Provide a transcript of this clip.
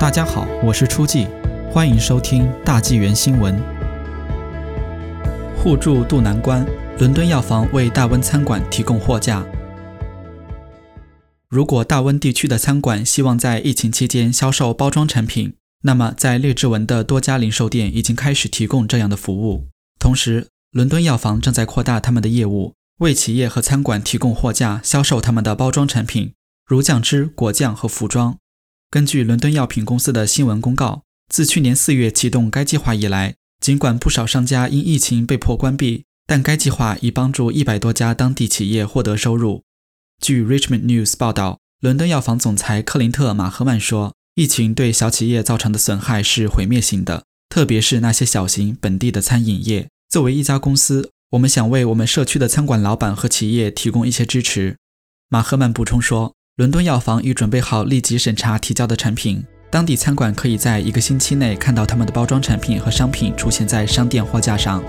大家好，我是初季，欢迎收听大纪元新闻。互助渡难关，伦敦药房为大温餐馆提供货架。如果大温地区的餐馆希望在疫情期间销售包装产品，那么在列治文的多家零售店已经开始提供这样的服务。同时，伦敦药房正在扩大他们的业务，为企业和餐馆提供货架，销售他们的包装产品，如酱汁、果酱和服装。根据伦敦药品公司的新闻公告，自去年四月启动该计划以来，尽管不少商家因疫情被迫关闭，但该计划已帮助一百多家当地企业获得收入。据 Richmond News 报道，伦敦药房总裁克林特·马赫曼说：“疫情对小企业造成的损害是毁灭性的，特别是那些小型本地的餐饮业。作为一家公司，我们想为我们社区的餐馆老板和企业提供一些支持。”马赫曼补充说。伦敦药房已准备好立即审查提交的产品，当地餐馆可以在一个星期内看到他们的包装产品和商品出现在商店货架上。